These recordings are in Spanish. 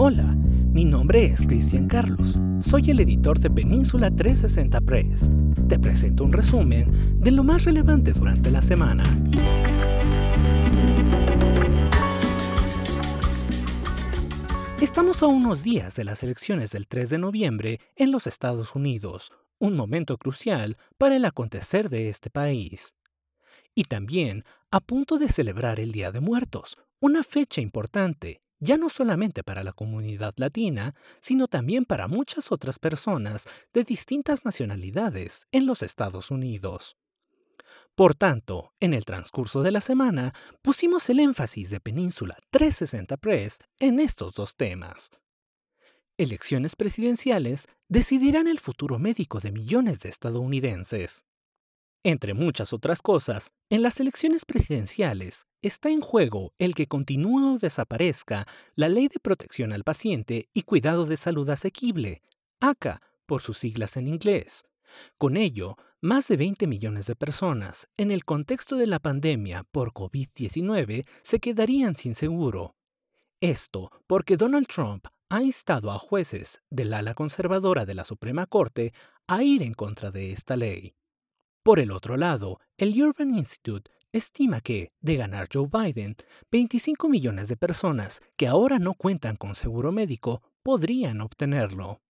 Hola, mi nombre es Cristian Carlos. Soy el editor de Península 360 Press. Te presento un resumen de lo más relevante durante la semana. Estamos a unos días de las elecciones del 3 de noviembre en los Estados Unidos, un momento crucial para el acontecer de este país. Y también a punto de celebrar el Día de Muertos, una fecha importante, ya no solamente para la comunidad latina, sino también para muchas otras personas de distintas nacionalidades en los Estados Unidos. Por tanto, en el transcurso de la semana pusimos el énfasis de Península 360 Press en estos dos temas. Elecciones presidenciales decidirán el futuro médico de millones de estadounidenses. Entre muchas otras cosas, en las elecciones presidenciales está en juego el que continúe o desaparezca la Ley de Protección al Paciente y Cuidado de Salud Asequible, ACA por sus siglas en inglés. Con ello, más de 20 millones de personas, en el contexto de la pandemia por COVID-19, se quedarían sin seguro. Esto porque Donald Trump ha instado a jueces del ala conservadora de la Suprema Corte a ir en contra de esta ley. Por el otro lado, el Urban Institute estima que, de ganar Joe Biden, 25 millones de personas que ahora no cuentan con seguro médico podrían obtenerlo.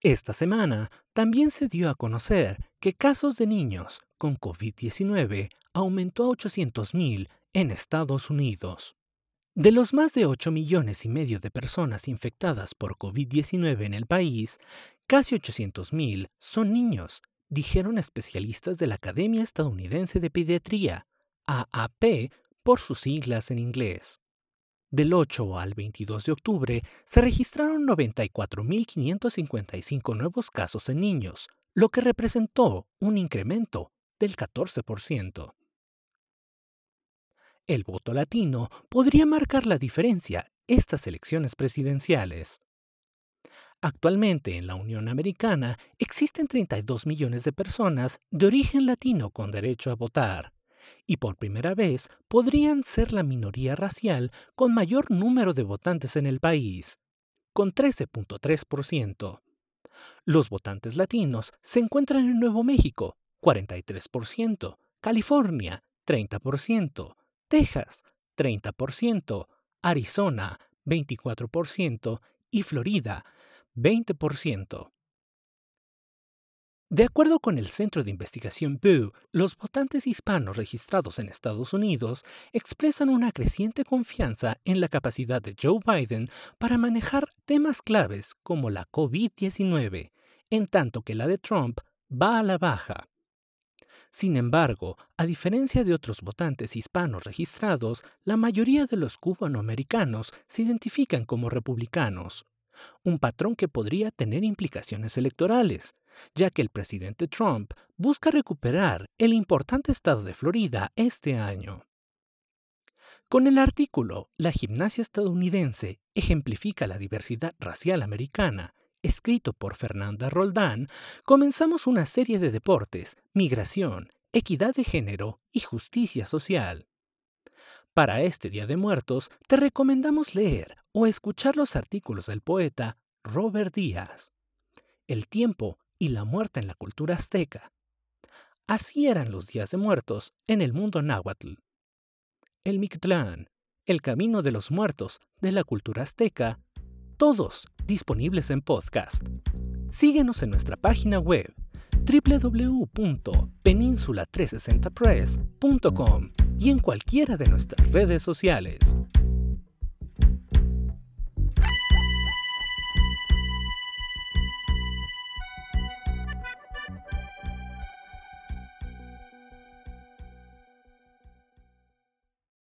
Esta semana también se dio a conocer que casos de niños con COVID-19 aumentó a 800.000 en Estados Unidos. De los más de 8 millones y medio de personas infectadas por COVID-19 en el país, casi 800.000 son niños dijeron especialistas de la Academia Estadounidense de Pediatría, AAP por sus siglas en inglés. Del 8 al 22 de octubre se registraron 94.555 nuevos casos en niños, lo que representó un incremento del 14%. El voto latino podría marcar la diferencia estas elecciones presidenciales. Actualmente en la Unión Americana existen 32 millones de personas de origen latino con derecho a votar, y por primera vez podrían ser la minoría racial con mayor número de votantes en el país, con 13.3%. Los votantes latinos se encuentran en Nuevo México, 43%, California, 30%, Texas, 30%, Arizona, 24% y Florida, 20%. De acuerdo con el Centro de Investigación Pew, los votantes hispanos registrados en Estados Unidos expresan una creciente confianza en la capacidad de Joe Biden para manejar temas claves como la COVID-19, en tanto que la de Trump va a la baja. Sin embargo, a diferencia de otros votantes hispanos registrados, la mayoría de los cubanoamericanos se identifican como republicanos un patrón que podría tener implicaciones electorales, ya que el presidente Trump busca recuperar el importante estado de Florida este año. Con el artículo La gimnasia estadounidense ejemplifica la diversidad racial americana, escrito por Fernanda Roldán, comenzamos una serie de deportes, migración, equidad de género y justicia social. Para este Día de Muertos, te recomendamos leer o escuchar los artículos del poeta Robert Díaz. El tiempo y la muerte en la cultura azteca. Así eran los días de muertos en el mundo náhuatl. El Mictlán, el camino de los muertos de la cultura azteca, todos disponibles en podcast. Síguenos en nuestra página web www.peninsula360press.com y en cualquiera de nuestras redes sociales.